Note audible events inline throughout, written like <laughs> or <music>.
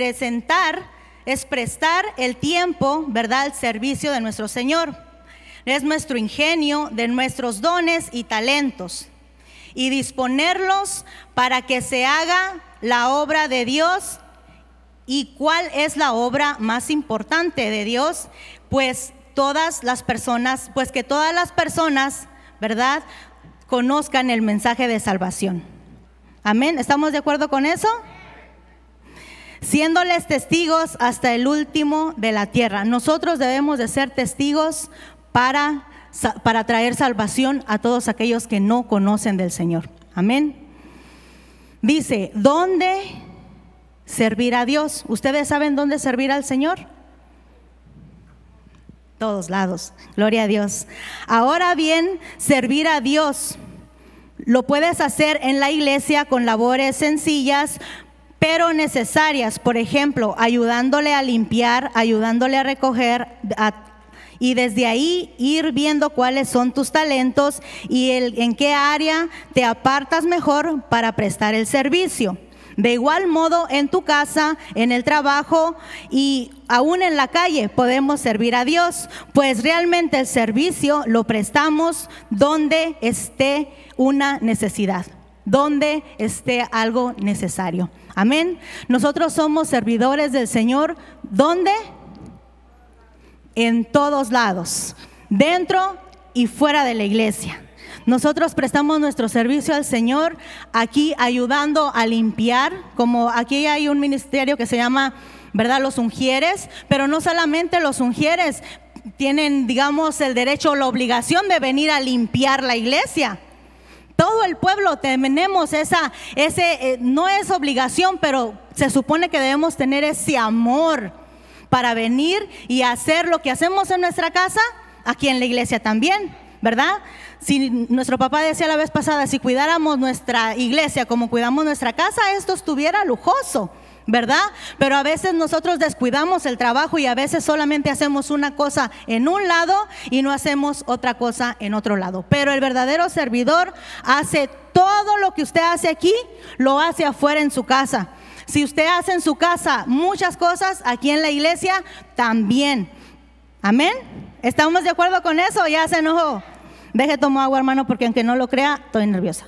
presentar, es prestar el tiempo, ¿verdad?, al servicio de nuestro Señor. Es nuestro ingenio, de nuestros dones y talentos. Y disponerlos para que se haga la obra de Dios. ¿Y cuál es la obra más importante de Dios? Pues todas las personas, pues que todas las personas, ¿verdad? Conozcan el mensaje de salvación. Amén. ¿Estamos de acuerdo con eso? Siéndoles testigos hasta el último de la tierra. Nosotros debemos de ser testigos para, para traer salvación a todos aquellos que no conocen del Señor. Amén. Dice, ¿dónde servir a Dios? ¿Ustedes saben dónde servir al Señor? Todos lados. Gloria a Dios. Ahora bien, servir a Dios lo puedes hacer en la iglesia con labores sencillas, pero necesarias. Por ejemplo, ayudándole a limpiar, ayudándole a recoger, y desde ahí ir viendo cuáles son tus talentos y el, en qué área te apartas mejor para prestar el servicio. De igual modo, en tu casa, en el trabajo y aún en la calle podemos servir a Dios, pues realmente el servicio lo prestamos donde esté una necesidad, donde esté algo necesario. Amén. Nosotros somos servidores del Señor, ¿dónde? En todos lados, dentro y fuera de la iglesia. Nosotros prestamos nuestro servicio al Señor aquí ayudando a limpiar, como aquí hay un ministerio que se llama, ¿verdad? Los ungieres, pero no solamente los ungieres tienen, digamos, el derecho o la obligación de venir a limpiar la iglesia. Todo el pueblo tenemos esa, ese, eh, no es obligación, pero se supone que debemos tener ese amor para venir y hacer lo que hacemos en nuestra casa, aquí en la iglesia también, ¿verdad? Si nuestro papá decía la vez pasada, si cuidáramos nuestra iglesia como cuidamos nuestra casa, esto estuviera lujoso. ¿Verdad? Pero a veces nosotros descuidamos el trabajo y a veces solamente hacemos una cosa en un lado y no hacemos otra cosa en otro lado. Pero el verdadero servidor hace todo lo que usted hace aquí, lo hace afuera en su casa. Si usted hace en su casa muchas cosas, aquí en la iglesia también. Amén. ¿Estamos de acuerdo con eso? Ya se enojó. Deje tomar agua, hermano, porque aunque no lo crea, estoy nerviosa.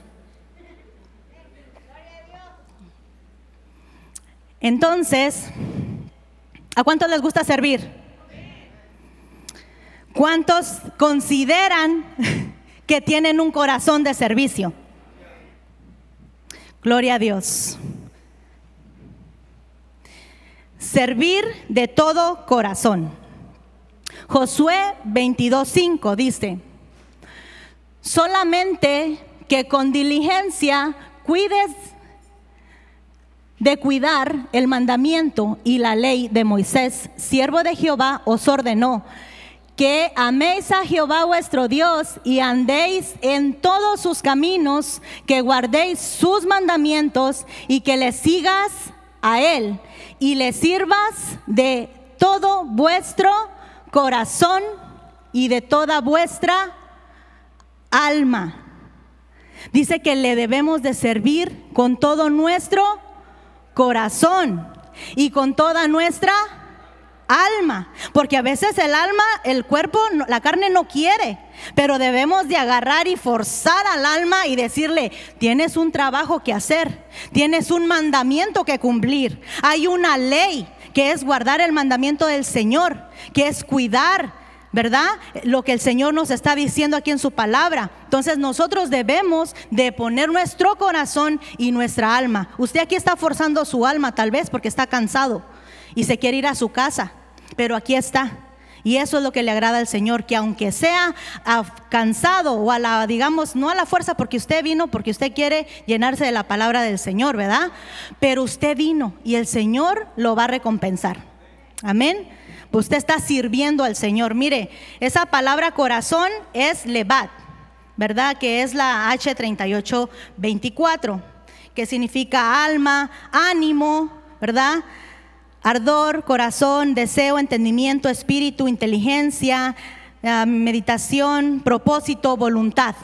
Entonces, ¿a cuántos les gusta servir? ¿Cuántos consideran <laughs> que tienen un corazón de servicio? Gloria a Dios. Servir de todo corazón. Josué 22:5 dice, solamente que con diligencia cuides de cuidar el mandamiento y la ley de Moisés, siervo de Jehová, os ordenó que améis a Jehová vuestro Dios y andéis en todos sus caminos, que guardéis sus mandamientos y que le sigas a él y le sirvas de todo vuestro corazón y de toda vuestra alma. Dice que le debemos de servir con todo nuestro corazón y con toda nuestra alma, porque a veces el alma, el cuerpo, la carne no quiere, pero debemos de agarrar y forzar al alma y decirle, tienes un trabajo que hacer, tienes un mandamiento que cumplir, hay una ley que es guardar el mandamiento del Señor, que es cuidar ¿verdad? Lo que el Señor nos está diciendo aquí en su palabra. Entonces nosotros debemos de poner nuestro corazón y nuestra alma. Usted aquí está forzando su alma tal vez porque está cansado y se quiere ir a su casa, pero aquí está. Y eso es lo que le agrada al Señor, que aunque sea cansado o a la, digamos, no a la fuerza porque usted vino, porque usted quiere llenarse de la palabra del Señor, ¿verdad? Pero usted vino y el Señor lo va a recompensar. Amén. Usted está sirviendo al Señor. Mire, esa palabra corazón es levat, ¿verdad? Que es la H3824, que significa alma, ánimo, ¿verdad? Ardor, corazón, deseo, entendimiento, espíritu, inteligencia, ah, meditación, propósito, voluntad.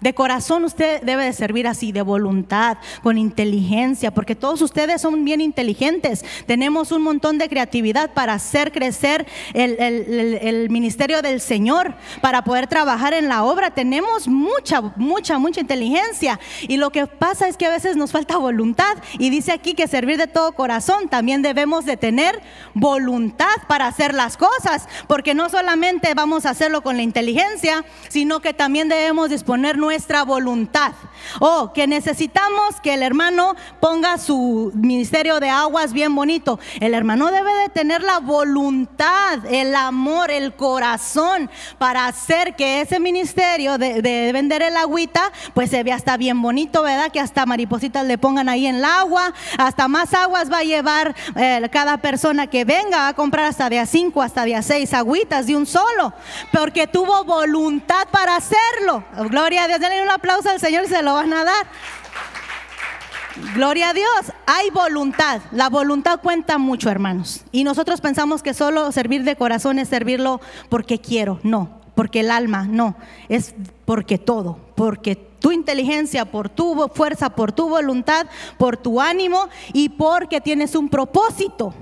De corazón usted debe de servir así, de voluntad, con inteligencia, porque todos ustedes son bien inteligentes. Tenemos un montón de creatividad para hacer crecer el, el, ministerio del Señor, para poder trabajar en la obra. Tenemos mucha, mucha, mucha inteligencia. Y lo que pasa es que a veces nos falta voluntad. Y dice aquí que servir de todo corazón, también debemos de tener voluntad para hacer las cosas, porque no solamente vamos a hacerlo con la inteligencia, sino que también debemos disponer nuestra voluntad. O que necesitamos que el hermano ponga su ministerio de aguas bien bonito. El hermano debe de tener la voluntad, el amor, el corazón para hacer que ese ministerio de, vender el agüita, pues se vea hasta bien bonito, ¿verdad? Que hasta maripositas le pongan ahí en el agua, hasta más aguas va a llevar eh, cada persona que venga a comprar hasta de a cinco, hasta de a seis agüitas de un solo, porque tuvo voluntad para hacerlo. Gloria a Dios, denle un aplauso al Señor y se lo van a dar. Gloria a Dios, hay voluntad. La voluntad cuenta mucho, hermanos. Y nosotros pensamos que solo servir de corazón es servirlo porque quiero. No, porque el alma, no. Es porque todo, porque tu inteligencia, por tu fuerza, por tu voluntad, por tu ánimo y porque tienes un propósito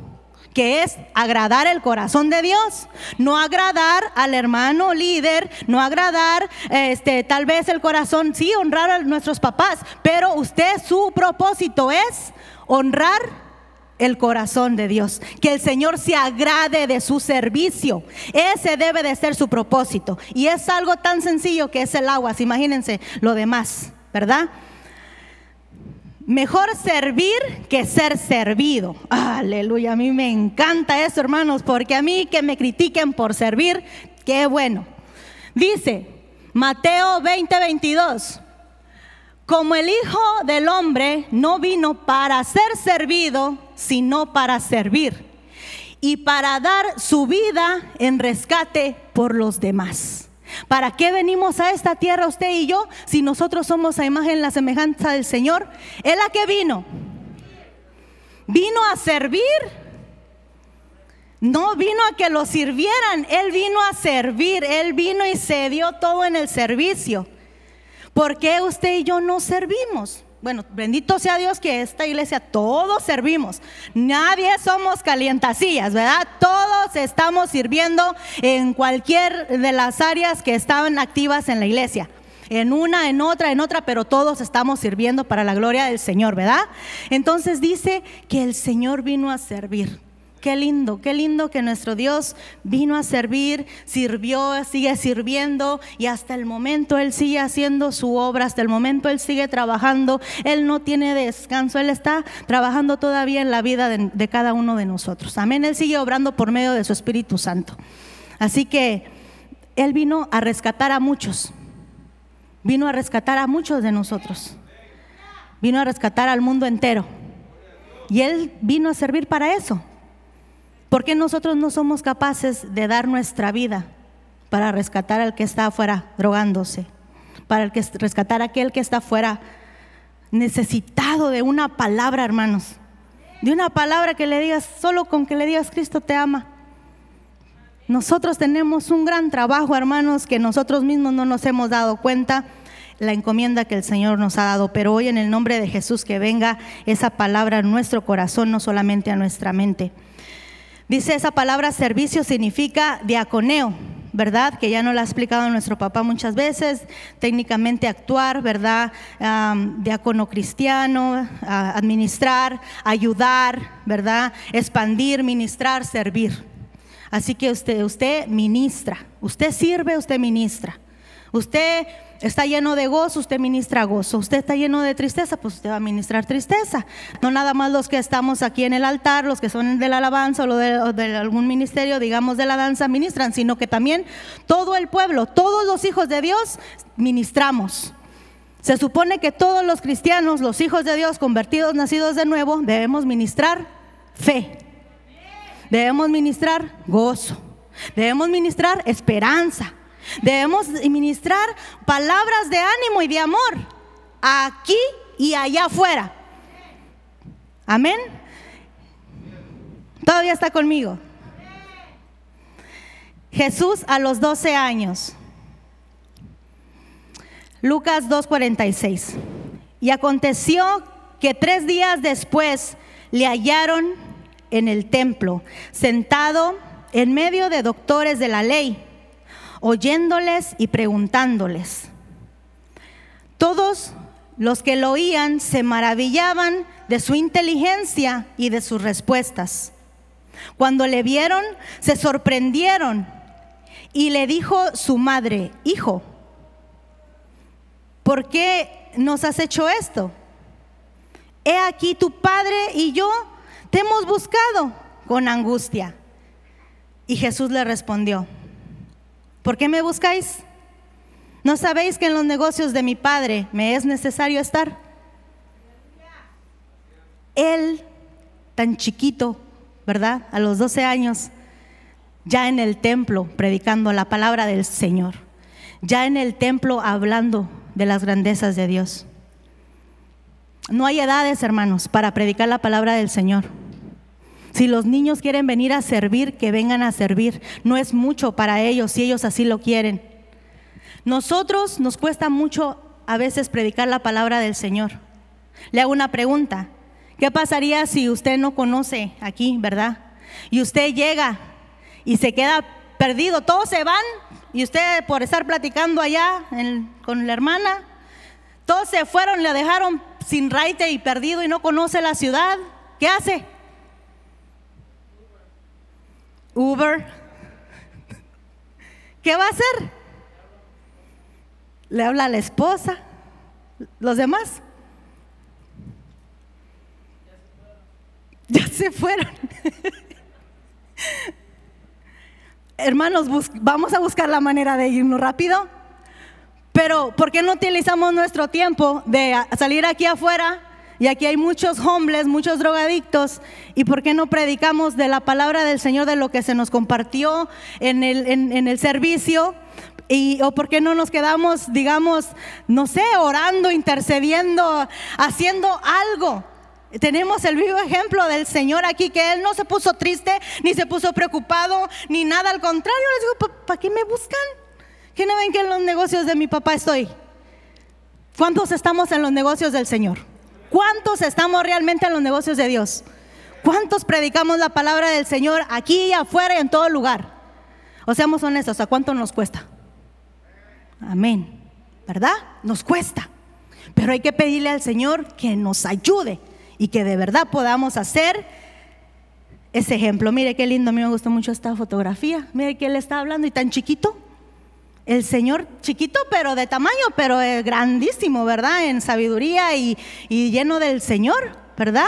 que es agradar el corazón de Dios, no agradar al hermano líder, no agradar este tal vez el corazón, sí, honrar a nuestros papás, pero usted su propósito es honrar el corazón de Dios, que el Señor se agrade de su servicio. Ese debe de ser su propósito. Y es algo tan sencillo que es el agua, imagínense lo demás, ¿verdad? Mejor servir que ser servido. Aleluya, a mí me encanta eso, hermanos, porque a mí que me critiquen por servir, qué bueno. Dice Mateo 20, 22. Como el Hijo del Hombre no vino para ser servido, sino para servir y para dar su vida en rescate por los demás. ¿Para qué venimos a esta tierra usted y yo si nosotros somos a imagen la semejanza del Señor? ¿Él a qué vino? Vino a servir. No vino a que lo sirvieran, Él vino a servir, Él vino y se dio todo en el servicio. ¿Por qué usted y yo no servimos? Bueno, bendito sea Dios que esta iglesia todos servimos. Nadie somos calientacillas, ¿verdad? Todos estamos sirviendo en cualquier de las áreas que estaban activas en la iglesia. En una, en otra, en otra, pero todos estamos sirviendo para la gloria del Señor, ¿verdad? Entonces dice que el Señor vino a servir. Qué lindo, qué lindo que nuestro Dios vino a servir, sirvió, sigue sirviendo y hasta el momento Él sigue haciendo su obra, hasta el momento Él sigue trabajando, Él no tiene descanso, Él está trabajando todavía en la vida de, de cada uno de nosotros. Amén, Él sigue obrando por medio de su Espíritu Santo. Así que Él vino a rescatar a muchos, vino a rescatar a muchos de nosotros, vino a rescatar al mundo entero. Y Él vino a servir para eso, ¿Por qué nosotros no somos capaces de dar nuestra vida para rescatar al que está afuera drogándose? Para rescatar a aquel que está afuera necesitado de una palabra, hermanos. De una palabra que le digas, solo con que le digas, Cristo te ama. Nosotros tenemos un gran trabajo, hermanos, que nosotros mismos no nos hemos dado cuenta la encomienda que el Señor nos ha dado, pero hoy en el nombre de Jesús que venga esa palabra a nuestro corazón, no solamente a nuestra mente. Dice esa palabra servicio significa diaconeo, ¿verdad? Que ya nos lo ha explicado nuestro papá muchas veces. Técnicamente actuar, ¿verdad? diácono cristiano, administrar, ayudar, ¿verdad? Expandir, ministrar, servir. Así que usted, usted ministra, usted sirve, usted ministra. Usted está lleno de gozo, usted ministra gozo. Usted está lleno de tristeza, pues usted va a ministrar tristeza. No nada más los que estamos aquí en el altar, los que son de la alabanza o de, algún ministerio, digamos de la danza, ministran, sino que también todo el pueblo, todos los hijos de Dios, ministramos. Se supone que todos los cristianos, los hijos de Dios, convertidos, nacidos de nuevo, debemos ministrar fe. Debemos ministrar gozo. Debemos ministrar esperanza. Debemos ministrar palabras de ánimo y de amor aquí y allá afuera. Amén. Todavía está conmigo. Jesús a los 12 años. Lucas 2:46. Y aconteció que tres días después le hallaron en el templo, sentado en medio de doctores de la ley, oyéndoles y preguntándoles. Todos los que lo oían se maravillaban de su inteligencia y de sus respuestas. Cuando le vieron, se sorprendieron y le dijo su madre, hijo, ¿por qué nos has hecho esto? He aquí tu padre y yo te hemos buscado con angustia. Y Jesús le respondió, ¿por qué me buscáis? ¿No sabéis que en los negocios de mi padre me es necesario estar? Él, tan chiquito, ¿verdad? A los 12 años, ya en el templo predicando la palabra del Señor, ya en el templo hablando de las grandezas de Dios. No hay edades, hermanos, para predicar la palabra del Señor. Si los niños quieren venir a servir, que vengan a servir. No es mucho para ellos si ellos así lo quieren. Nosotros nos cuesta mucho a veces predicar la palabra del Señor. Le hago una pregunta. ¿Qué pasaría si usted no conoce aquí, verdad? Y usted llega y se queda perdido. Todos se van y usted por estar platicando allá con la hermana, todos se fueron, le dejaron sin raite y perdido y no conoce la ciudad. ¿Qué hace? Uber. ¿Qué va a hacer? Le habla a la esposa. ¿Los demás? Ya se fueron. <laughs> Hermanos, vamos a buscar la manera de irnos rápido. Pero, ¿por qué no utilizamos nuestro tiempo de salir aquí afuera? Y aquí hay muchos hombres, muchos drogadictos. ¿Y por qué no predicamos de la palabra del Señor, de lo que se nos compartió en el, servicio? Y, ¿O por qué no nos quedamos, digamos, no sé, orando, intercediendo, haciendo algo? Tenemos el vivo ejemplo del Señor aquí, que Él no se puso triste, ni se puso preocupado, ni nada. Al contrario, les digo, ¿para qué me buscan? ¿Qué no ven que en los negocios de mi papá estoy? ¿Cuántos estamos en los negocios del Señor? ¿Cuántos estamos realmente en los negocios de Dios? ¿Cuántos predicamos la palabra del Señor aquí, afuera y en todo lugar? O seamos honestos, ¿a cuánto nos cuesta? Amén. ¿Verdad? Nos cuesta. Pero hay que pedirle al Señor que nos ayude y que de verdad podamos hacer ese ejemplo. Mire qué lindo, a mí me gustó mucho esta fotografía. Mire que él está hablando y tan chiquito el Señor chiquito, pero de tamaño, pero grandísimo, ¿verdad? En sabiduría y, y lleno del Señor, ¿verdad?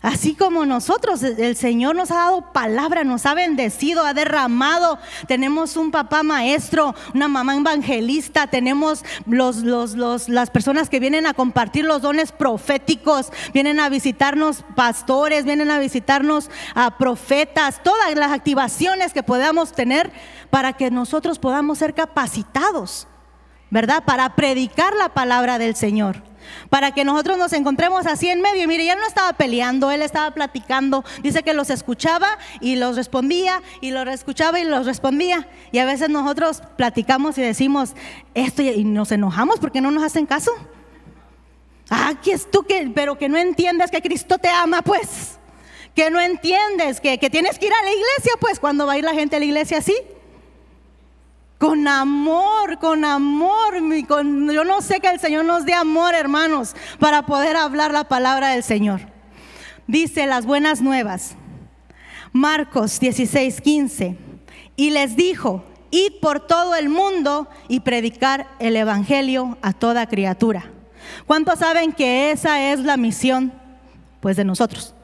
Así como nosotros, el Señor nos ha dado palabra, nos ha bendecido, ha derramado. Tenemos un papá maestro, una mamá evangelista, tenemos los, los, las personas que vienen a compartir los dones proféticos, vienen a visitarnos pastores, vienen a visitarnos a profetas, todas las activaciones que podamos tener para que nosotros podamos ser capacitados, ¿verdad? Para predicar la palabra del Señor para que nosotros nos encontremos así en medio. Y mire, ya no estaba peleando, él estaba platicando. Dice que los escuchaba y los respondía, y los escuchaba y los respondía. Y a veces nosotros platicamos y decimos esto y nos enojamos porque no nos hacen caso. Ah, que es tú que, pero que no entiendes que Cristo te ama, pues. Que no entiendes que, que tienes que ir a la iglesia, pues, cuando va a ir la gente a la iglesia así. Con amor, con amor. Con, yo no sé que el Señor nos dé amor, hermanos, para poder hablar la palabra del Señor. Dice las buenas nuevas. Marcos 16, 15. Y les dijo, id por todo el mundo y predicar el Evangelio a toda criatura. ¿Cuántos saben que esa es la misión? Pues de nosotros.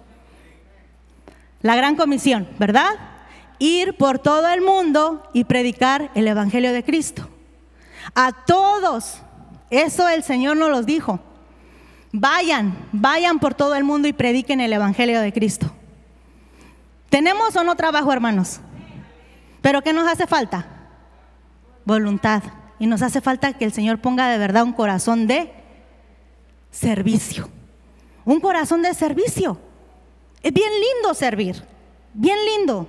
La gran comisión, ¿verdad? Ir por todo el mundo y predicar el Evangelio de Cristo. A todos. Eso el Señor nos los dijo. Vayan, vayan por todo el mundo y prediquen el Evangelio de Cristo. ¿Tenemos o no trabajo, hermanos? ¿Pero qué nos hace falta? Voluntad. Y nos hace falta que el Señor ponga de verdad un corazón de servicio. Un corazón de servicio. Es bien lindo servir. Bien lindo.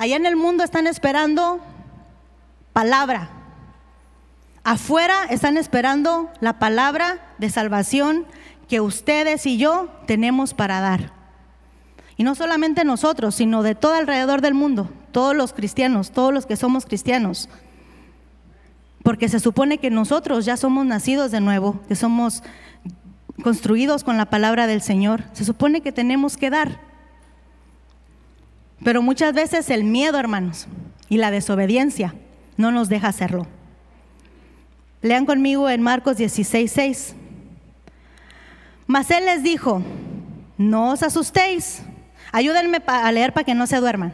Allá en el mundo están esperando palabra. Afuera están esperando la palabra de salvación que ustedes y yo tenemos para dar. Y no solamente nosotros, sino de todo alrededor del mundo, todos los cristianos, todos los que somos cristianos. Porque se supone que nosotros ya somos nacidos de nuevo, que somos construidos con la palabra del Señor. Se supone que tenemos que dar. Pero muchas veces el miedo, hermanos, y la desobediencia no nos deja hacerlo. Lean conmigo en Marcos 16, 6. Mas él les dijo, no os asustéis. Ayúdenme a leer para que no se duerman.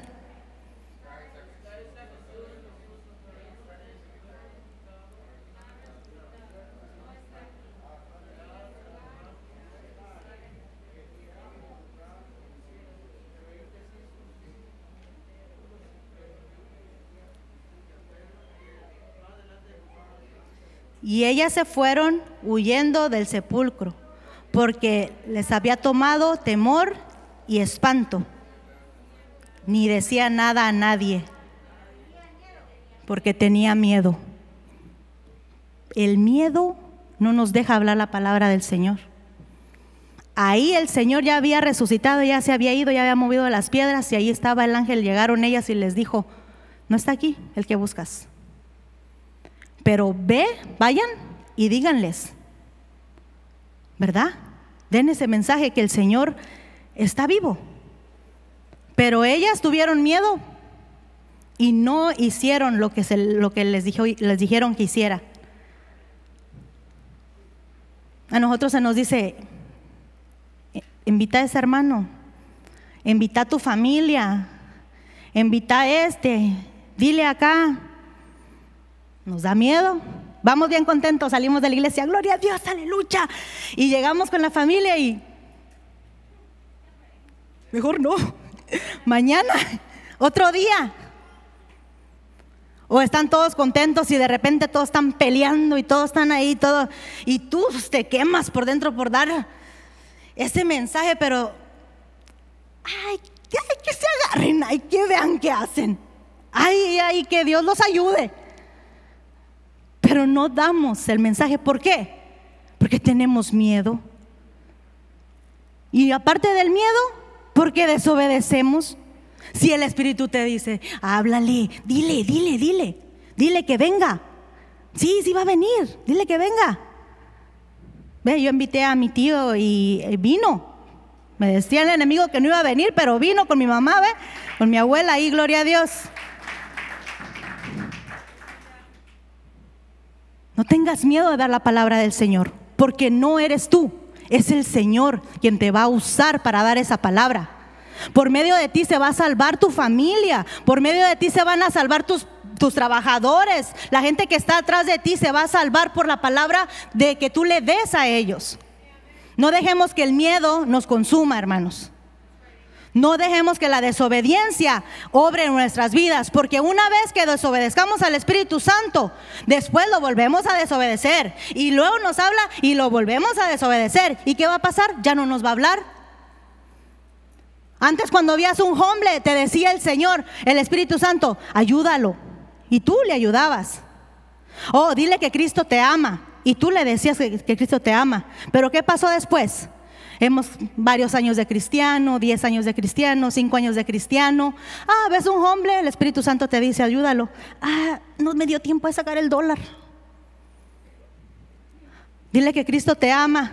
Y ellas se fueron huyendo del sepulcro, porque les había tomado temor y espanto. Ni decía nada a nadie, porque tenía miedo. El miedo no nos deja hablar la palabra del Señor. Ahí el Señor ya había resucitado, ya se había ido, ya había movido las piedras y ahí estaba el ángel. Llegaron ellas y les dijo, no está aquí el que buscas. Pero ve, vayan y díganles, ¿verdad? Den ese mensaje que el Señor está vivo. Pero ellas tuvieron miedo y no hicieron lo que, lo que les, les dijeron que hiciera. A nosotros se nos dice, invita a ese hermano, invita a tu familia, invita a este, dile acá, nos da miedo. Vamos bien contentos, salimos de la iglesia, gloria a Dios, aleluya. Y llegamos con la familia y... Mejor no. <laughs> Mañana, otro día. O están todos contentos y de repente todos están peleando y todos están ahí, todo. Y tú te quemas por dentro por dar ese mensaje, pero ay, que se agarren, ay, que vean qué hacen. Ay, ay, que Dios los ayude pero no damos el mensaje. ¿Por qué? Porque tenemos miedo. Y aparte del miedo, porque desobedecemos. Si el Espíritu te dice, háblale, dile, dile, dile, dile que venga. Sí, sí va a venir, dile que venga. Ve, yo invité a mi tío y vino. Me decía el enemigo que no iba a venir, pero vino con mi mamá, ve, con mi abuela ahí, gloria a Dios. No tengas miedo de dar la palabra del Señor, porque no eres tú, es el Señor quien te va a usar para dar esa palabra. Por medio de ti se va a salvar tu familia, por medio de ti se van a salvar tus, tus trabajadores, la gente que está atrás de ti se va a salvar por la palabra de que tú le des a ellos. No dejemos que el miedo nos consuma, hermanos. No dejemos que la desobediencia obre en nuestras vidas, porque una vez que desobedezcamos al Espíritu Santo, después lo volvemos a desobedecer y luego nos habla y lo volvemos a desobedecer. ¿Y qué va a pasar? Ya no nos va a hablar. Antes cuando veías un hombre, te decía el Señor, el Espíritu Santo, ayúdalo. Y tú le ayudabas. Oh, dile que Cristo te ama. Y tú le decías que, que Cristo te ama. Pero ¿qué pasó después? Hemos varios años de cristiano, diez años de cristiano, cinco años de cristiano. Ah, ves un hombre, el Espíritu Santo te dice, ayúdalo. Ah, no me dio tiempo de sacar el dólar. Dile que Cristo te ama.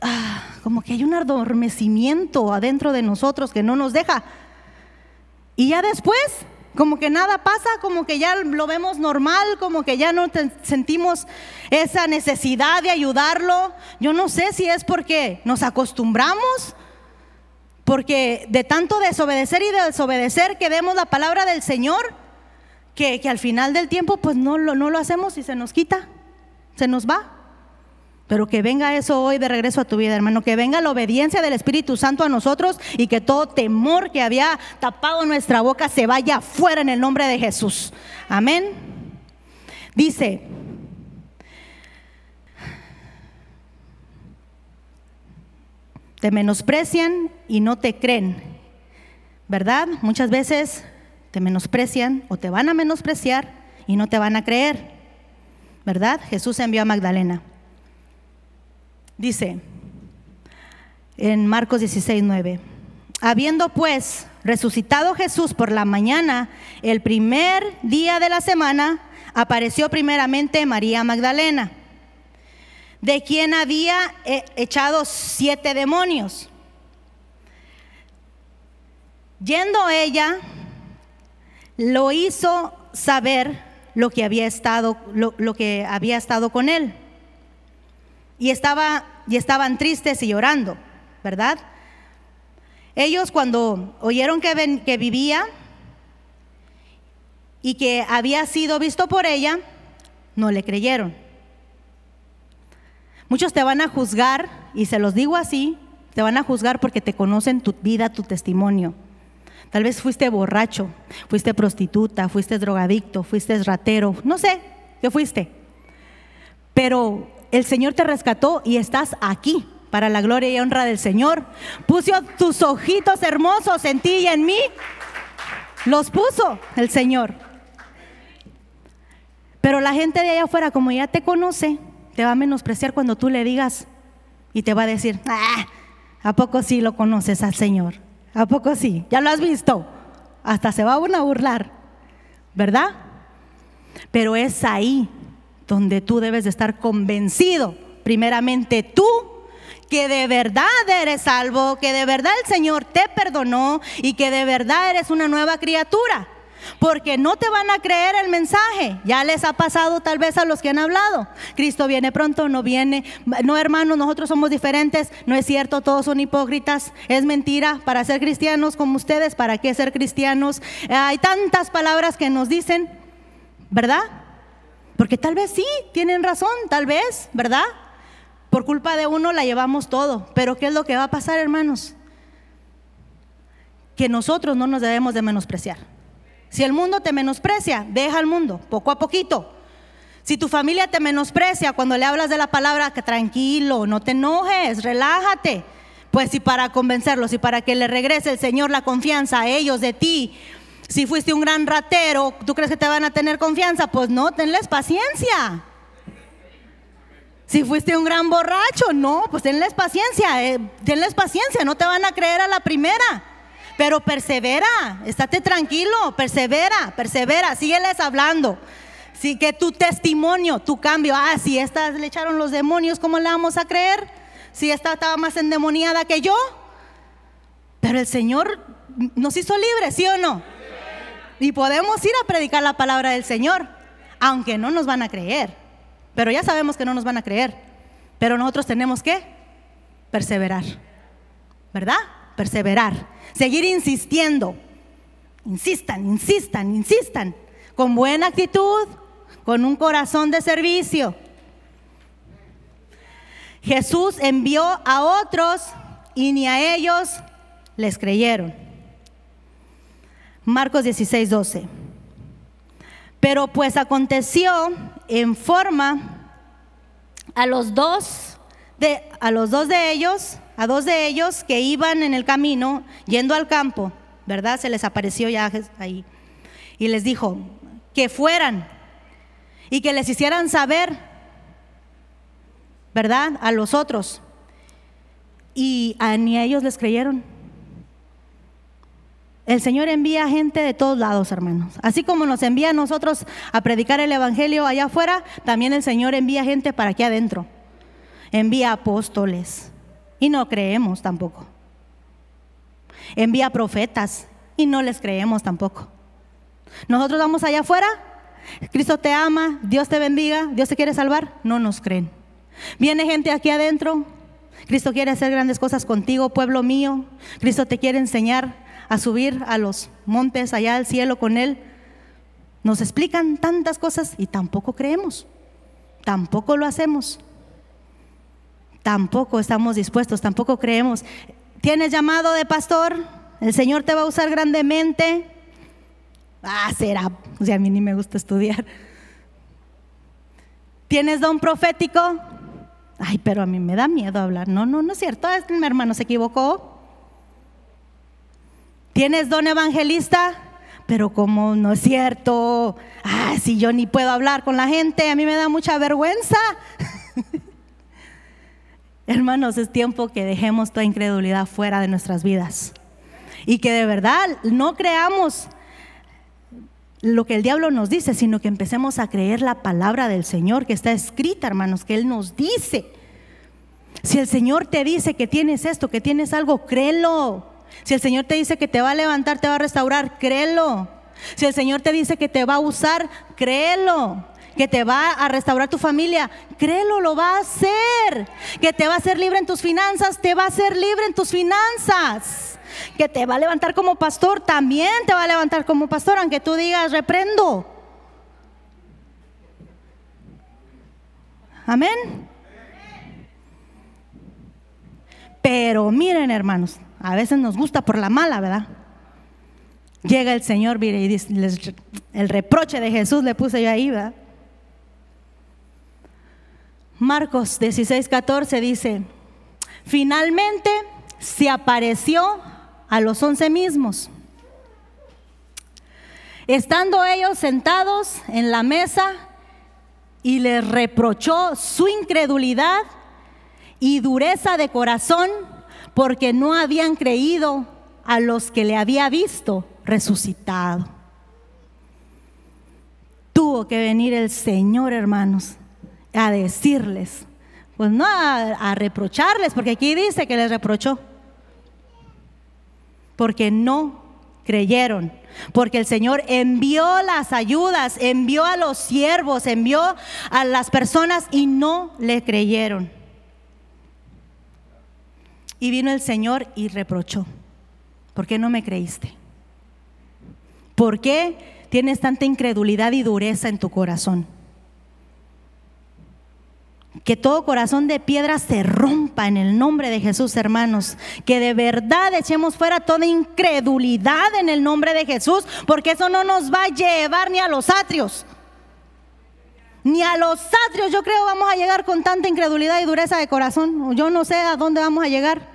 Ah, como que hay un adormecimiento adentro de nosotros que no nos deja. Y ya después como que nada pasa, como que ya lo vemos normal, como que ya no sentimos esa necesidad de ayudarlo. Yo no sé si es porque nos acostumbramos, porque de tanto desobedecer y desobedecer que vemos la palabra del Señor, que, que al final del tiempo pues no, no lo hacemos y se nos quita, se nos va. Pero que venga eso hoy de regreso a tu vida, hermano. Que venga la obediencia del Espíritu Santo a nosotros y que todo temor que había tapado nuestra boca se vaya fuera en el nombre de Jesús. Amén. Dice, te menosprecian y no te creen, ¿verdad? Muchas veces te menosprecian o te van a menospreciar y no te van a creer. ¿Verdad? Jesús envió a Magdalena. Dice en Marcos 16, 9. Habiendo pues resucitado Jesús por la mañana, el primer día de la semana, apareció primeramente María Magdalena, de quien había eh, echado siete demonios. Yendo ella, lo hizo saber lo que había estado, lo, que había estado con él. Y, estaba, y estaban tristes y llorando, ¿verdad? Ellos cuando oyeron que, vivía y que había sido visto por ella, no le creyeron. Muchos te van a juzgar, y se los digo así, te van a juzgar porque te conocen tu vida, tu testimonio. Tal vez fuiste borracho, fuiste prostituta, fuiste drogadicto, fuiste ratero, no sé, ¿qué fuiste? Pero el Señor te rescató y estás aquí para la gloria y honra del Señor. Puso tus ojitos hermosos en ti y en mí. Los puso el Señor. Pero la gente de allá afuera, como ya te conoce, te va a menospreciar cuando tú le digas y te va a decir, ah, ¿a poco sí lo conoces al Señor? ¿A poco sí? ¿Ya lo has visto? Hasta se va a burlar, ¿verdad? Pero es ahí donde tú debes de estar convencido, primeramente tú, que de verdad eres salvo, que de verdad el Señor te perdonó y que de verdad eres una nueva criatura. Porque no te van a creer el mensaje. Ya les ha pasado tal vez a los que han hablado. Cristo viene pronto, no viene. No, hermanos, nosotros somos diferentes. No es cierto, todos son hipócritas. Es mentira. Para ser cristianos como ustedes, ¿para qué ser cristianos? hay tantas palabras que nos dicen, ¿verdad? Porque tal vez sí, tienen razón, tal vez, ¿verdad? Por culpa de uno la llevamos todo. Pero ¿qué es lo que va a pasar, hermanos? Que nosotros no nos debemos de menospreciar. Si el mundo te menosprecia, deja al mundo, poco a poquito. Si tu familia te menosprecia cuando le hablas de la palabra, que tranquilo, no te enojes, relájate. Pues si para convencerlos y para que le regrese el Señor la confianza a ellos de ti, si fuiste un gran ratero, ¿tú crees que te van a tener confianza? Pues no, tenles paciencia. Si fuiste un gran borracho, no, pues tenles paciencia, eh, tenles paciencia, no te van a creer a la primera. Pero persevera, estate tranquilo, persevera, persevera, sígueles hablando. Sí, que tu testimonio, tu cambio, ah, si esta le echaron los demonios, ¿cómo le vamos a creer? Si esta estaba más endemoniada que yo. Pero el Señor nos hizo libres, ¿sí o no? Y podemos ir a predicar la palabra del Señor, aunque no nos van a creer. Pero ya sabemos que no nos van a creer. Pero nosotros tenemos que perseverar. ¿Verdad? Perseverar. Seguir insistiendo. Insistan, insistan, insistan. Con buena actitud, con un corazón de servicio. Jesús envió a otros y ni a ellos les creyeron. Marcos 16, 12. Pero pues aconteció en forma a los dos de, a los dos de ellos, a dos de ellos que iban en el camino yendo al campo, ¿verdad? Se les apareció ya ahí. Y les dijo que fueran y que les hicieran saber, ¿verdad? A los otros. Y a, ni a ellos les creyeron. El Señor envía gente de todos lados, hermanos. Así como nos envía a nosotros a predicar el Evangelio allá afuera, también el Señor envía gente para aquí adentro. Envía apóstoles y no creemos tampoco. Envía profetas y no les creemos tampoco. Nosotros vamos allá afuera, Cristo te ama, Dios te bendiga, Dios te quiere salvar, no nos creen. Viene gente aquí adentro, Cristo quiere hacer grandes cosas contigo, pueblo mío, Cristo te quiere enseñar a subir a los montes allá al cielo con Él. Nos explican tantas cosas y tampoco creemos, tampoco lo hacemos, tampoco estamos dispuestos, tampoco creemos. ¿Tienes llamado de pastor? ¿El Señor te va a usar grandemente? Ah, será. O sea, a mí ni me gusta estudiar. ¿Tienes don profético? Ay, pero a mí me da miedo hablar. No, no, no es cierto. Mi hermano se equivocó. ¿Tienes don evangelista? pero como no es cierto, ah, si yo ni puedo hablar con la gente, a mí me da mucha vergüenza. <laughs> Hermanos, es tiempo que dejemos toda incredulidad fuera de nuestras vidas y que de verdad no creamos lo que el diablo nos dice, sino que empecemos a creer la palabra del Señor que está escrita, hermanos, que Él nos dice. Si el Señor te dice que tienes esto, que tienes algo, créelo. Si el Señor te dice que te va a levantar, te va a restaurar, créelo. Si el Señor te dice que te va a usar, créelo. Que te va a restaurar tu familia, créelo, lo va a hacer. Que te va a hacer libre en tus finanzas, te va a hacer libre en tus finanzas que te va a levantar como pastor, también te va a levantar como pastor, aunque tú digas, reprendo. Amén. Pero miren, hermanos, a veces nos gusta por la mala, ¿verdad? Llega el Señor, mire, y dice, el reproche de Jesús le puse yo ahí, ¿verdad? Marcos 16, 14 dice, finalmente se apareció a los once mismos. Estando ellos sentados en la mesa y les reprochó su incredulidad y dureza de corazón porque no habían creído a los que le había visto resucitado. Tuvo que venir el Señor, hermanos, a decirles, pues no a, reprocharles, porque aquí dice que les reprochó porque no creyeron. Porque el Señor envió las ayudas, envió a los siervos, envió a las personas y no le creyeron. Y vino el Señor y reprochó. ¿Por qué no me creíste? ¿Por qué tienes tanta incredulidad y dureza en tu corazón? Que todo corazón de piedra se rompa en el nombre de Jesús, hermanos. Que de verdad echemos fuera toda incredulidad en el nombre de Jesús, porque eso no nos va a llevar ni a los atrios. Ni a los atrios, yo creo, vamos a llegar con tanta incredulidad y dureza de corazón. Yo no sé a dónde vamos a llegar.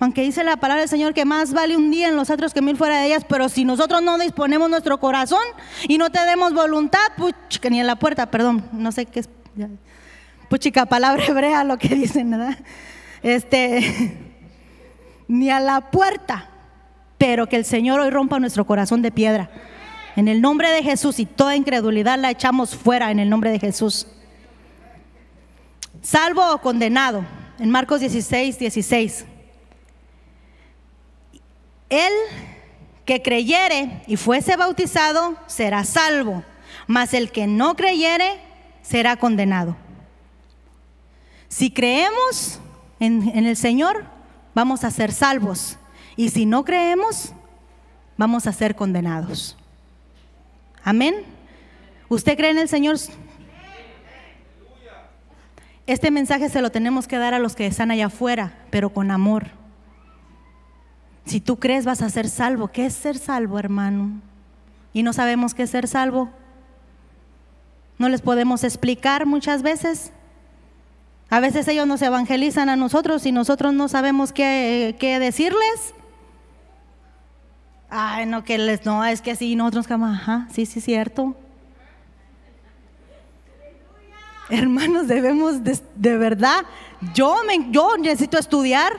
Aunque dice la palabra del Señor que más vale un día en los atrios que mil fuera de ellas, pero si nosotros no disponemos nuestro corazón y no tenemos voluntad, pues, que ni en la puerta, perdón, no sé qué es puchica palabra hebrea lo que dicen, ¿verdad? Este, <laughs> ni a la puerta, pero que el Señor hoy rompa nuestro corazón de piedra. En el nombre de Jesús y toda incredulidad la echamos fuera en el nombre de Jesús. Salvo o condenado, en Marcos 16, 16. El que creyere y fuese bautizado será salvo, mas el que no creyere será condenado. Si creemos en, el Señor, vamos a ser salvos. Y si no creemos, vamos a ser condenados. Amén. ¿Usted cree en el Señor? Este mensaje se lo tenemos que dar a los que están allá afuera, pero con amor. Si tú crees vas a ser salvo. ¿Qué es ser salvo, hermano? Y no sabemos qué es ser salvo. No les podemos explicar muchas veces. A veces ellos nos evangelizan a nosotros y nosotros no sabemos qué, decirles. Ay, no, que les, no, es que así nosotros, ajá, sí, sí, cierto. Hermanos, debemos de, de, verdad, yo, me, yo necesito estudiar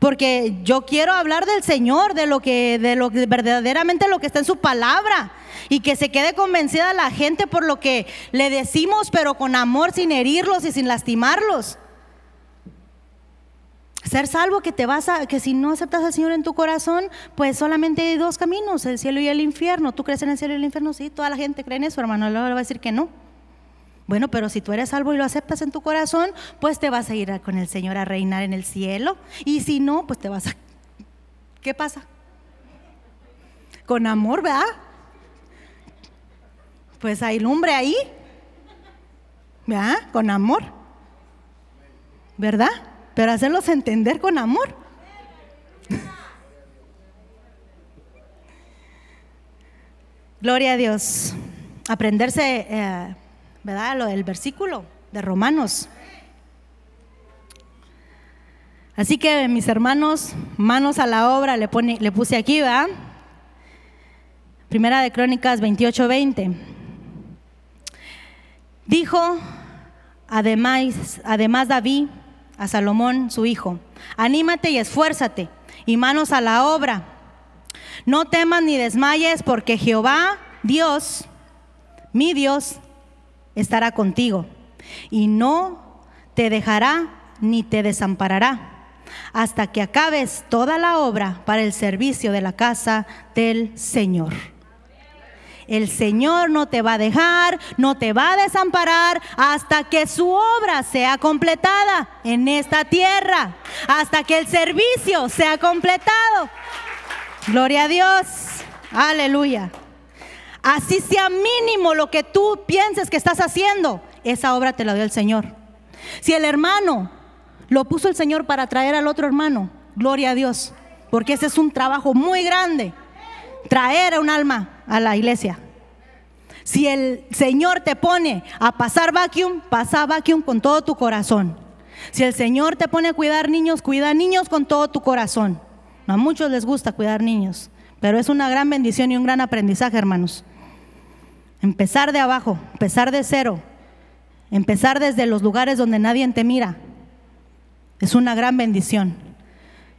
porque yo quiero hablar del Señor, de lo que, de lo que verdaderamente lo que está en su palabra y que se quede convencida la gente por lo que le decimos, pero con amor, sin herirlos y sin lastimarlos. Ser salvo que te vas a, que si no aceptas al Señor en tu corazón, pues solamente hay dos caminos, el cielo y el infierno. ¿Tú crees en el cielo y el infierno? Sí, toda la gente cree en eso, hermano. Luego le va a decir que no. Bueno, pero si tú eres salvo y lo aceptas en tu corazón, pues te vas a ir con el Señor a reinar en el cielo. Y si no, pues te vas a... ¿Qué pasa? Con amor, ¿verdad? pues hay lumbre ahí, ¿verdad? Con amor, ¿verdad? Pero hacerlos entender con amor. Gloria a Dios. Aprenderse, eh, ¿verdad? Lo del versículo de Romanos. Así que mis hermanos, manos a la obra, le, pone, le puse aquí, ¿verdad? Primera de Crónicas 28:20. Dijo además, además David a Salomón, su hijo, anímate y esfuérzate y manos a la obra. No temas ni desmayes porque Jehová, Dios, mi Dios, estará contigo y no te dejará ni te desamparará hasta que acabes toda la obra para el servicio de la casa del Señor. El Señor no te va a dejar, no te va a desamparar hasta que su obra sea completada en esta tierra, hasta que el servicio sea completado. Gloria a Dios. Aleluya. Así sea mínimo lo que tú pienses que estás haciendo, esa obra te la dio el Señor. Si el hermano lo puso el Señor para traer al otro hermano, gloria a Dios, porque ese es un trabajo muy grande traer a un alma a la iglesia. Si el Señor te pone a pasar vacuum, pasa vacuum con todo tu corazón. Si el Señor te pone a cuidar niños, cuida niños con todo tu corazón. a muchos les gusta cuidar niños, pero es una gran bendición y un gran aprendizaje, hermanos. Empezar de abajo, empezar de cero, empezar desde los lugares donde nadie te mira, es una gran bendición.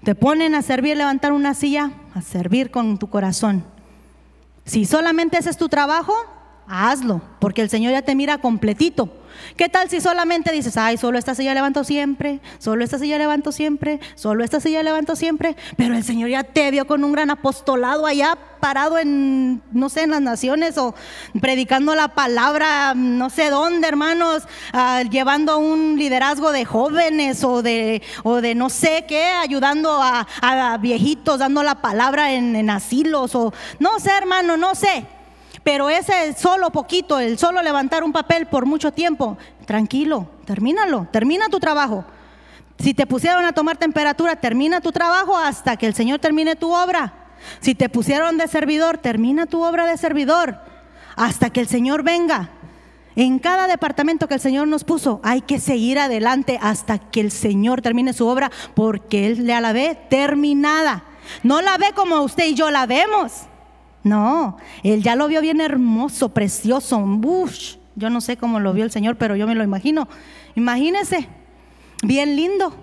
Te ponen a servir, levantar una silla, a servir con tu corazón. Si solamente ese es tu trabajo, hazlo, porque el Señor ya te mira completito. ¿Qué tal si solamente dices, ay, solo esta silla levanto siempre, solo esta silla levanto siempre, solo esta silla levanto siempre? Pero el Señor ya te vio con un gran apostolado allá parado en, no sé, en las naciones o predicando la palabra, no sé dónde, hermanos, ah, llevando un liderazgo de jóvenes o de, o de no sé qué, ayudando a, viejitos, dando la palabra en, en asilos o no sé, hermano, no sé. Pero ese solo poquito, el solo levantar un papel por mucho tiempo, tranquilo, termínalo, termina tu trabajo. Si te pusieron a tomar temperatura, termina tu trabajo hasta que el Señor termine tu obra. Si te pusieron de servidor, termina tu obra de servidor hasta que el Señor venga. En cada departamento que el Señor nos puso, hay que seguir adelante hasta que el Señor termine su obra, porque Él la ve terminada. No la ve como usted y yo la vemos. No, él ya lo vio bien hermoso, precioso. Bush. Yo no sé cómo lo vio el Señor, pero yo me lo imagino. Imagínese, bien lindo.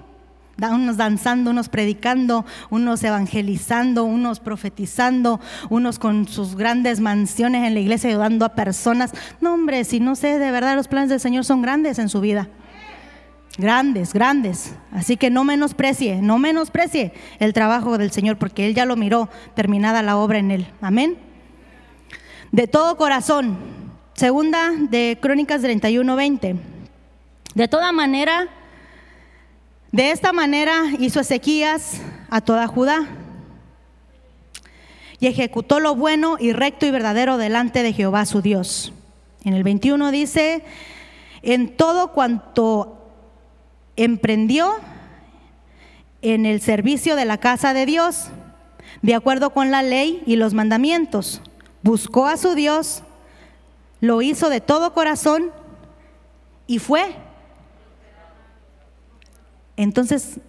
Unos danzando, unos predicando, unos evangelizando, unos profetizando, unos con sus grandes mansiones en la iglesia ayudando a personas. No, hombre, si no sé, de verdad los planes del Señor son grandes en su vida. Grandes, grandes. Así que no menosprecie, no menosprecie el trabajo del Señor porque Él ya lo miró, terminada la obra en Él. Amén. De todo corazón. Segunda de Crónicas 31, 20. De toda manera, de esta manera hizo Ezequías a toda Judá y ejecutó lo bueno y recto y verdadero delante de Jehová su Dios. En el 21 dice, en todo cuanto emprendió en el servicio de la casa de Dios, de acuerdo con la ley y los mandamientos. Buscó a su Dios, lo hizo de todo corazón y fue. Entonces,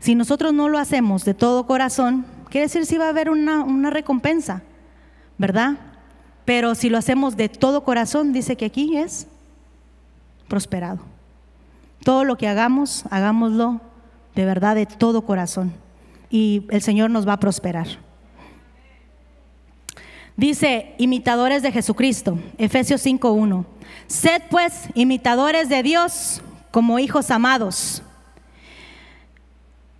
si nosotros no lo hacemos de todo corazón, quiere decir si va a haber una, una recompensa, ¿verdad? Pero si lo hacemos de todo corazón, dice que aquí es prosperado. Todo lo que hagamos, hagámoslo de verdad de todo corazón. Y el Señor nos va a prosperar. Dice, imitadores de Jesucristo, Efesios 5.1. Sed pues imitadores de Dios como hijos amados.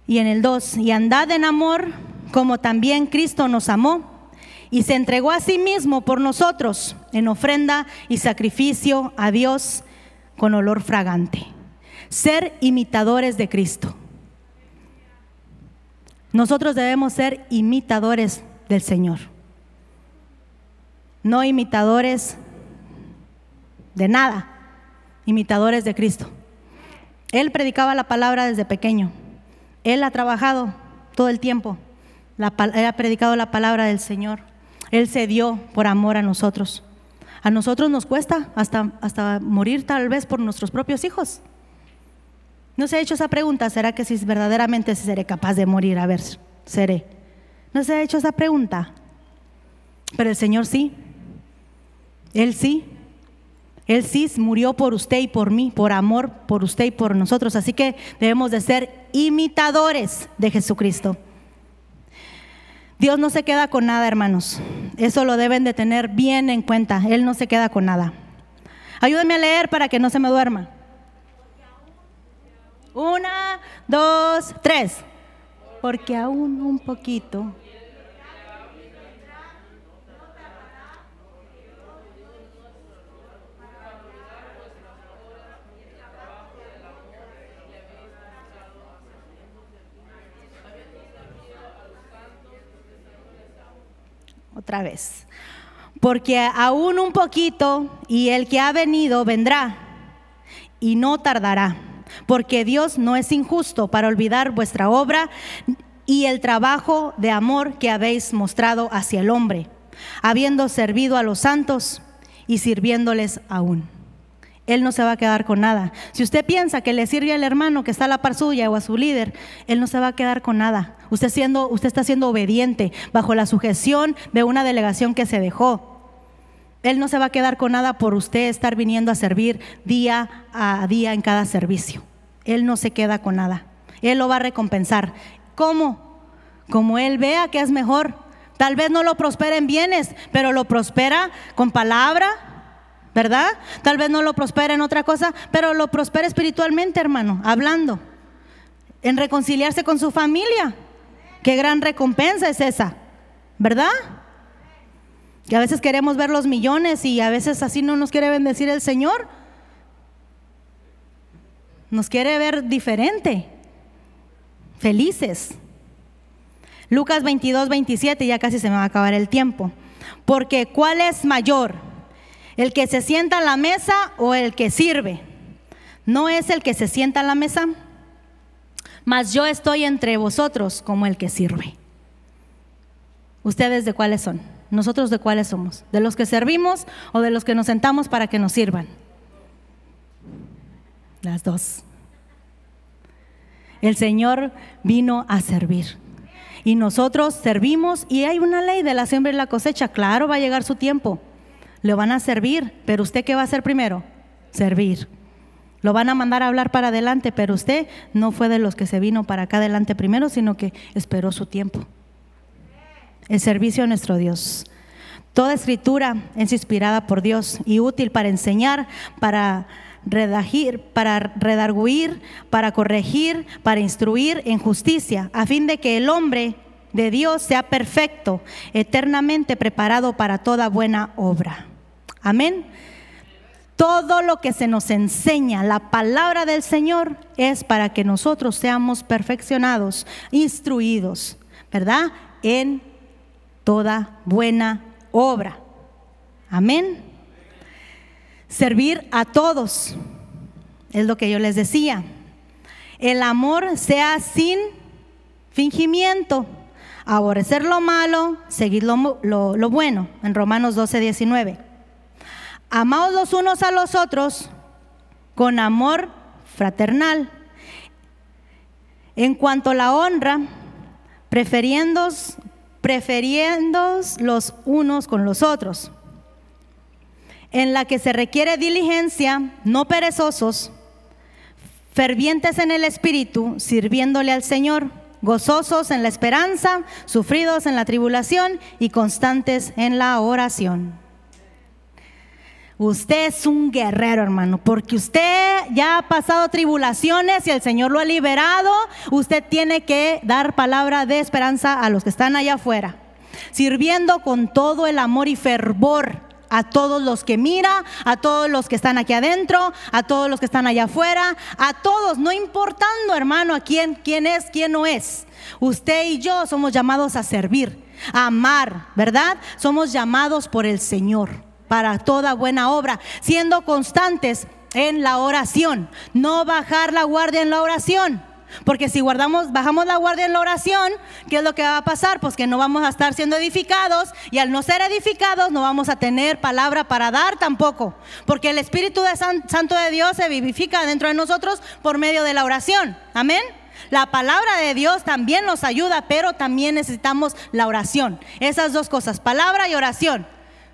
Y en el 2, y andad en amor como también Cristo nos amó y se entregó a sí mismo por nosotros en ofrenda y sacrificio a Dios con olor fragante ser imitadores de Cristo. Nosotros debemos ser imitadores del Señor, no imitadores de nada, imitadores de Cristo. Él predicaba la palabra desde pequeño, Él ha trabajado todo el tiempo, él ha predicado la palabra del Señor, Él se dio por amor a nosotros. A nosotros nos cuesta hasta, hasta morir tal vez por nuestros propios hijos. ¿No se ha hecho esa pregunta? ¿Será que si verdaderamente seré capaz de morir? A ver, seré. ¿No se ha hecho esa pregunta? Pero el Señor sí. Él sí. Él sí murió por usted y por mí, por amor por usted y por nosotros. Así que debemos de ser imitadores de Jesucristo. Dios no se queda con nada, hermanos. Eso lo deben de tener bien en cuenta. Él no se queda con nada. Ayúdenme a leer para que no se me duerma. Una, dos, tres. Porque aún un poquito otra vez. Porque aún un poquito y el que ha venido vendrá y no tardará. Porque Dios no es injusto para olvidar vuestra obra y el trabajo de amor que habéis mostrado hacia el hombre, habiendo servido a los santos y sirviéndoles aún. Él no se va a quedar con nada. Si usted piensa que le sirve al hermano que está a la par suya o a su líder, Él no se va a quedar con nada. Usted, siendo, usted está siendo obediente bajo la sujeción de una delegación que se dejó. Él no se va a quedar con nada por usted estar viniendo a servir día a día en cada servicio. Él no se queda con nada. Él lo va a recompensar. ¿Cómo? Como Él vea que es mejor. Tal vez no lo prospera en bienes, pero lo prospera con palabra, ¿verdad? Tal vez no lo prospera en otra cosa, pero lo prospera espiritualmente, hermano, hablando, en reconciliarse con su familia. Qué gran recompensa es esa, ¿verdad? Que a veces queremos ver los millones y a veces así no nos quiere bendecir el Señor. Nos quiere ver diferente, felices. Lucas 22, 27, ya casi se me va a acabar el tiempo. Porque ¿cuál es mayor? ¿El que se sienta a la mesa o el que sirve? ¿No es el que se sienta a la mesa? Mas yo estoy entre vosotros como el que sirve. ¿Ustedes de cuáles son? ¿Nosotros de cuáles somos? ¿De los que servimos o de los que nos sentamos para que nos sirvan? Las dos. El Señor vino a servir. Y nosotros servimos y hay una ley de la siembra y la cosecha. Claro, va a llegar su tiempo. Le van a servir, pero usted qué va a hacer primero? Servir. Lo van a mandar a hablar para adelante, pero usted no fue de los que se vino para acá adelante primero, sino que esperó su tiempo. El servicio a nuestro Dios. Toda escritura es inspirada por Dios y útil para enseñar, para redagir, para redarguir, para corregir, para instruir en justicia, a fin de que el hombre de Dios sea perfecto, eternamente preparado para toda buena obra. Amén. Todo lo que se nos enseña, la palabra del Señor, es para que nosotros seamos perfeccionados, instruidos, ¿verdad? En toda buena obra. Amén. Servir a todos, es lo que yo les decía. El amor sea sin fingimiento aborrecer lo malo, seguir lo, bueno, en Romanos 12, 19. Amaos los unos a los otros con amor fraternal. En cuanto a la honra, prefiriendo, prefiriendo los unos con los otros. En la que se requiere diligencia, no perezosos, fervientes en el espíritu, sirviéndole al Señor gozosos en la esperanza, sufridos en la tribulación y constantes en la oración. Usted es un guerrero, hermano, porque usted ya ha pasado tribulaciones y el Señor lo ha liberado. Usted tiene que dar palabra de esperanza a los que están allá afuera, sirviendo con todo el amor y fervor a todos los que mira, a todos los que están aquí adentro, a todos los que están allá afuera, a todos, no importando, hermano, a quién, quién es, quién no es. Usted y yo somos llamados a servir, a amar, ¿verdad? Somos llamados por el Señor para toda buena obra, siendo constantes en la oración, no bajar la guardia en la oración. Porque si guardamos, bajamos la guardia en la oración, ¿qué es lo que va a pasar? Pues que no vamos a estar siendo edificados y al no ser edificados no vamos a tener palabra para dar tampoco. Porque el Espíritu de Santo de Dios se vivifica dentro de nosotros por medio de la oración. Amén. La palabra de Dios también nos ayuda, pero también necesitamos la oración. Esas dos cosas, palabra y oración.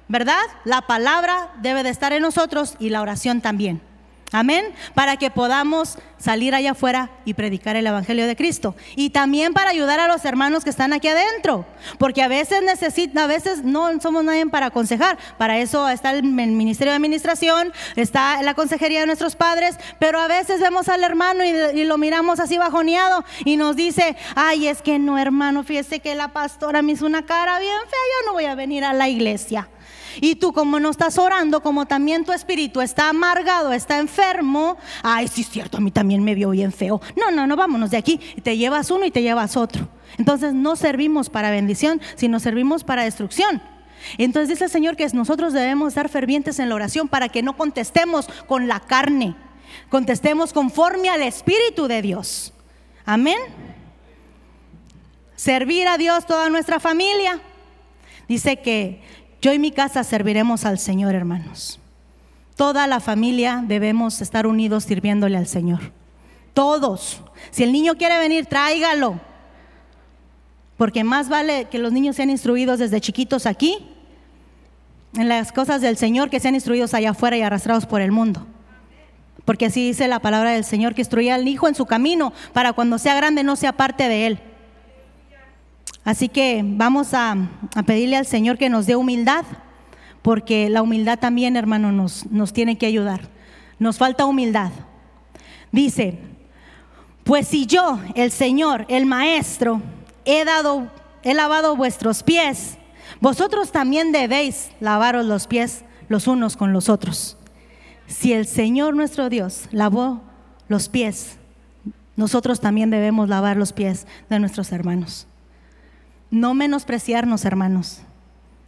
¿Verdad? La palabra debe de estar en nosotros y la oración también. Amén. Para que podamos salir allá afuera y predicar el Evangelio de Cristo. Y también para ayudar a los hermanos que están aquí adentro. Porque a veces necesita, a veces no somos nadie para aconsejar. Para eso está el Ministerio de Administración, está la consejería de nuestros padres. Pero a veces vemos al hermano y, y lo miramos así bajoneado y nos dice, ay, es que no, hermano, fíjese que la pastora me hizo una cara bien fea, yo no voy a venir a la iglesia. Y tú como no estás orando, como también tu espíritu está amargado, está enfermo, ay, sí es cierto, a mí también me vio bien feo. No, no, no, vámonos de aquí. Te llevas uno y te llevas otro. Entonces no servimos para bendición, sino servimos para destrucción. Entonces dice el Señor que nosotros debemos estar fervientes en la oración para que no contestemos con la carne, contestemos conforme al Espíritu de Dios. Amén. Servir a Dios toda nuestra familia. Dice que yo y mi casa serviremos al Señor, hermanos. Toda la familia debemos estar unidos sirviéndole al Señor. Todos. Si el niño quiere venir, tráigalo. Porque más vale que los niños sean instruidos desde chiquitos aquí, en las cosas del Señor, que sean instruidos allá afuera y arrastrados por el mundo. Porque así dice la palabra del Señor, que instruía al hijo en su camino, para cuando sea grande no sea parte de él. Así que vamos a, pedirle al Señor que nos dé humildad, porque la humildad también, hermano, nos, nos tiene que ayudar. Nos falta humildad. Dice, pues si yo, el Señor, el Maestro, he dado, he lavado vuestros pies, vosotros también debéis lavaros los pies los unos con los otros. Si el Señor nuestro Dios lavó los pies, nosotros también debemos lavar los pies de nuestros hermanos. No menospreciarnos, hermanos.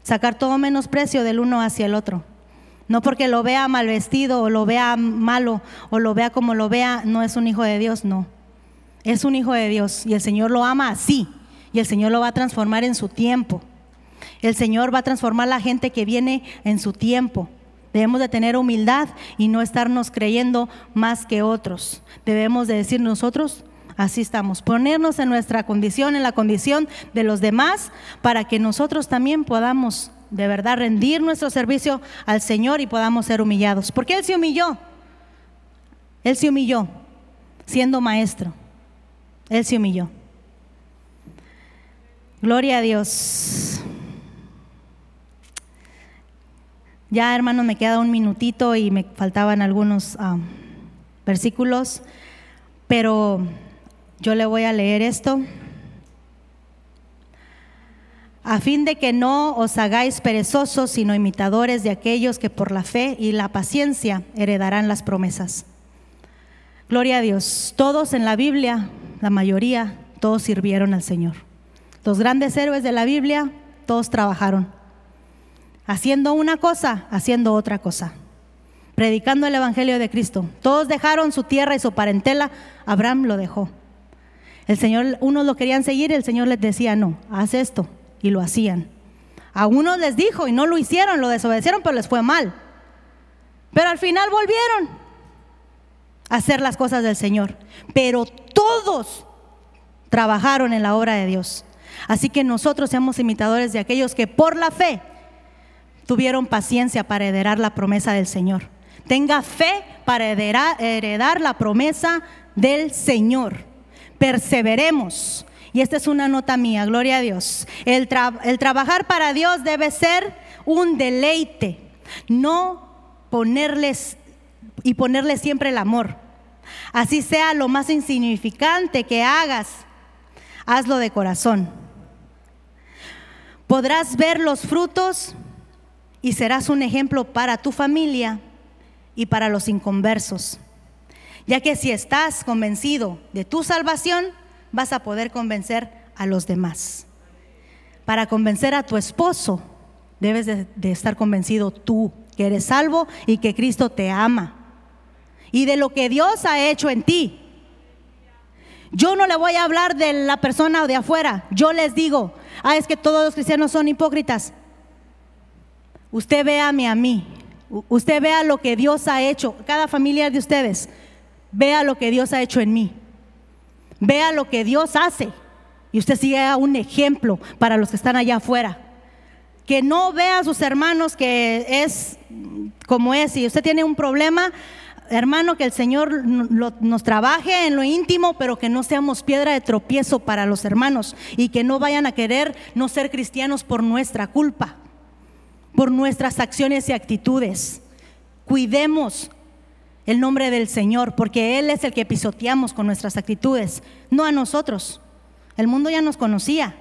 Sacar todo menosprecio del uno hacia el otro. No porque lo vea mal vestido o lo vea malo o lo vea como lo vea, no es un hijo de Dios, no. Es un hijo de Dios y el Señor lo ama así y el Señor lo va a transformar en su tiempo. El Señor va a transformar la gente que viene en su tiempo. Debemos de tener humildad y no estarnos creyendo más que otros. Debemos de decir nosotros Así estamos, ponernos en nuestra condición, en la condición de los demás, para que nosotros también podamos de verdad rendir nuestro servicio al Señor y podamos ser humillados. Porque Él se humilló. Él se humilló siendo maestro. Él se humilló. Gloria a Dios. Ya hermano, me queda un minutito y me faltaban algunos ah, versículos, pero yo le voy a leer esto. A fin de que no os hagáis perezosos, sino imitadores de aquellos que por la fe y la paciencia heredarán las promesas. Gloria a Dios. Todos en la Biblia, la mayoría, todos sirvieron al Señor. Los grandes héroes de la Biblia, todos trabajaron. Haciendo una cosa, haciendo otra cosa. Predicando el Evangelio de Cristo. Todos dejaron su tierra y su parentela. Abraham lo dejó. El Señor, unos lo querían seguir, el Señor les decía, no, haz esto, y lo hacían. A unos les dijo y no lo hicieron, lo desobedecieron, pero les fue mal. Pero al final volvieron a hacer las cosas del Señor. Pero todos trabajaron en la obra de Dios. Así que nosotros seamos imitadores de aquellos que por la fe tuvieron paciencia para heredar la promesa del Señor. Tenga fe para heredar, la promesa del Señor perseveremos. Y esta es una nota mía, gloria a Dios. El, trabajar para Dios debe ser un deleite, no ponerles y ponerle siempre el amor. Así sea lo más insignificante que hagas, hazlo de corazón. Podrás ver los frutos y serás un ejemplo para tu familia y para los inconversos ya que si estás convencido de tu salvación, vas a poder convencer a los demás. Para convencer a tu esposo, debes de, estar convencido tú que eres salvo y que Cristo te ama y de lo que Dios ha hecho en ti. Yo no le voy a hablar de la persona de afuera. Yo les digo, ah, es que todos los cristianos son hipócritas. Usted véame a mí. Usted vea lo que Dios ha hecho. Cada familia de ustedes vea lo que Dios ha hecho en mí. Vea lo que Dios hace y usted siga un ejemplo para los que están allá afuera. Que no vea a sus hermanos que es como es. Si usted tiene un problema, hermano, que el Señor nos trabaje en lo íntimo, pero que no seamos piedra de tropiezo para los hermanos y que no vayan a querer no ser cristianos por nuestra culpa, por nuestras acciones y actitudes. Cuidemos el nombre del Señor, porque Él es el que pisoteamos con nuestras actitudes, no a nosotros. El mundo ya nos conocía,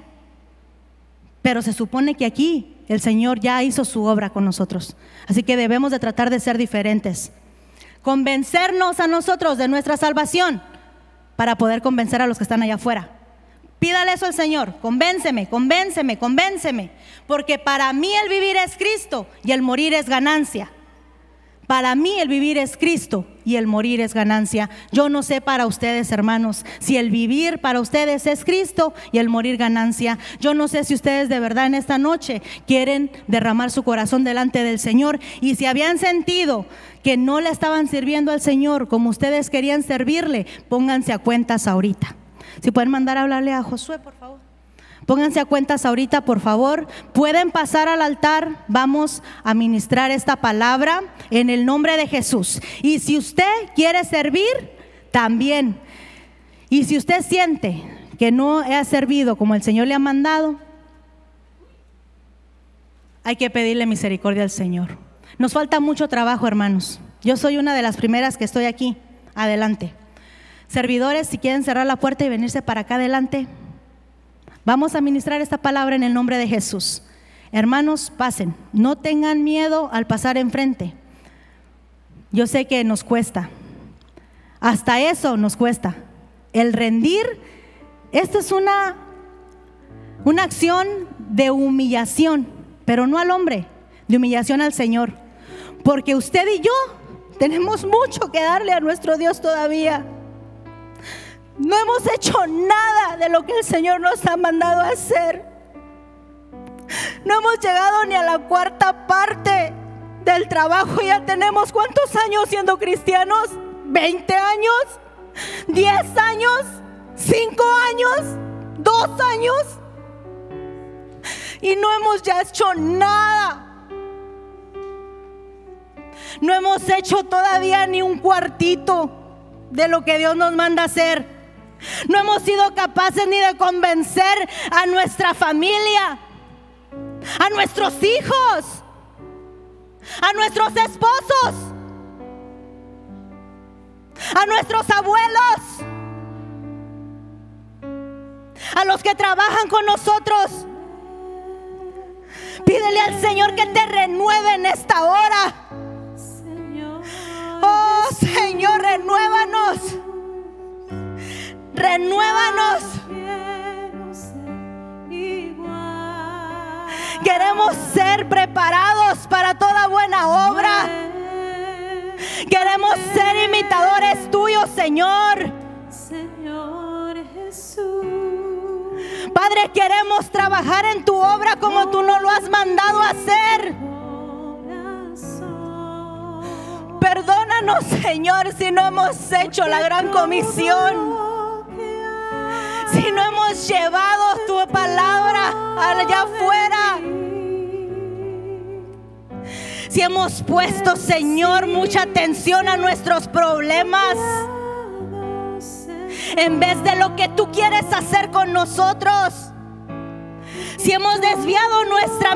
pero se supone que aquí el Señor ya hizo su obra con nosotros. Así que debemos de tratar de ser diferentes convencernos a nosotros de nuestra salvación para poder convencer a los que están allá afuera. Pídale eso al Señor, convénceme, convénceme, convénceme, porque para mí el vivir es Cristo y el morir es ganancia. Para mí el vivir es Cristo y el morir es ganancia. Yo no sé para ustedes, hermanos, si el vivir para ustedes es Cristo y el morir ganancia. Yo no sé si ustedes de verdad en esta noche quieren derramar su corazón delante del Señor y si habían sentido que no le estaban sirviendo al Señor como ustedes querían servirle, pónganse a cuentas ahorita. Si pueden mandar a hablarle a Josué, por favor. Pónganse a cuentas ahorita, por favor. Pueden pasar al altar. Vamos a ministrar esta palabra en el nombre de Jesús. Y si usted quiere servir, también. Y si usted siente que no ha servido como el Señor le ha mandado, hay que pedirle misericordia al Señor. Nos falta mucho trabajo, hermanos. Yo soy una de las primeras que estoy aquí. Adelante. Servidores, si quieren cerrar la puerta y venirse para acá adelante. Vamos a ministrar esta palabra en el nombre de Jesús. Hermanos, pasen. No tengan miedo al pasar enfrente. Yo sé que nos cuesta. Hasta eso nos cuesta. El rendir, esta es una, una acción de humillación, pero no al hombre, de humillación al Señor. Porque usted y yo tenemos mucho que darle a nuestro Dios todavía. No hemos hecho nada de lo que el Señor nos ha mandado a hacer. No hemos llegado ni a la cuarta parte del trabajo. Ya tenemos cuántos años siendo cristianos? ¿20 años? ¿10 años? ¿5 años? ¿2 años? Y no hemos ya hecho nada. No hemos hecho todavía ni un cuartito de lo que Dios nos manda hacer. No hemos sido capaces ni de convencer a nuestra familia, a nuestros hijos, a nuestros esposos, a nuestros abuelos, a los que trabajan con nosotros. Pídele al Señor que te renueve en esta hora. Oh Señor, renuévanos. Renuévanos. Queremos ser preparados para toda buena obra. Queremos ser imitadores tuyos, Señor. Señor Jesús. Padre, queremos trabajar en tu obra como tú nos lo has mandado a hacer. Perdónanos, Señor, si no hemos hecho la gran comisión si no hemos llevado tu palabra allá afuera. Si hemos puesto, Señor, mucha atención a nuestros problemas. En vez de lo que tú quieres hacer con nosotros. Si hemos desviado nuestra mirada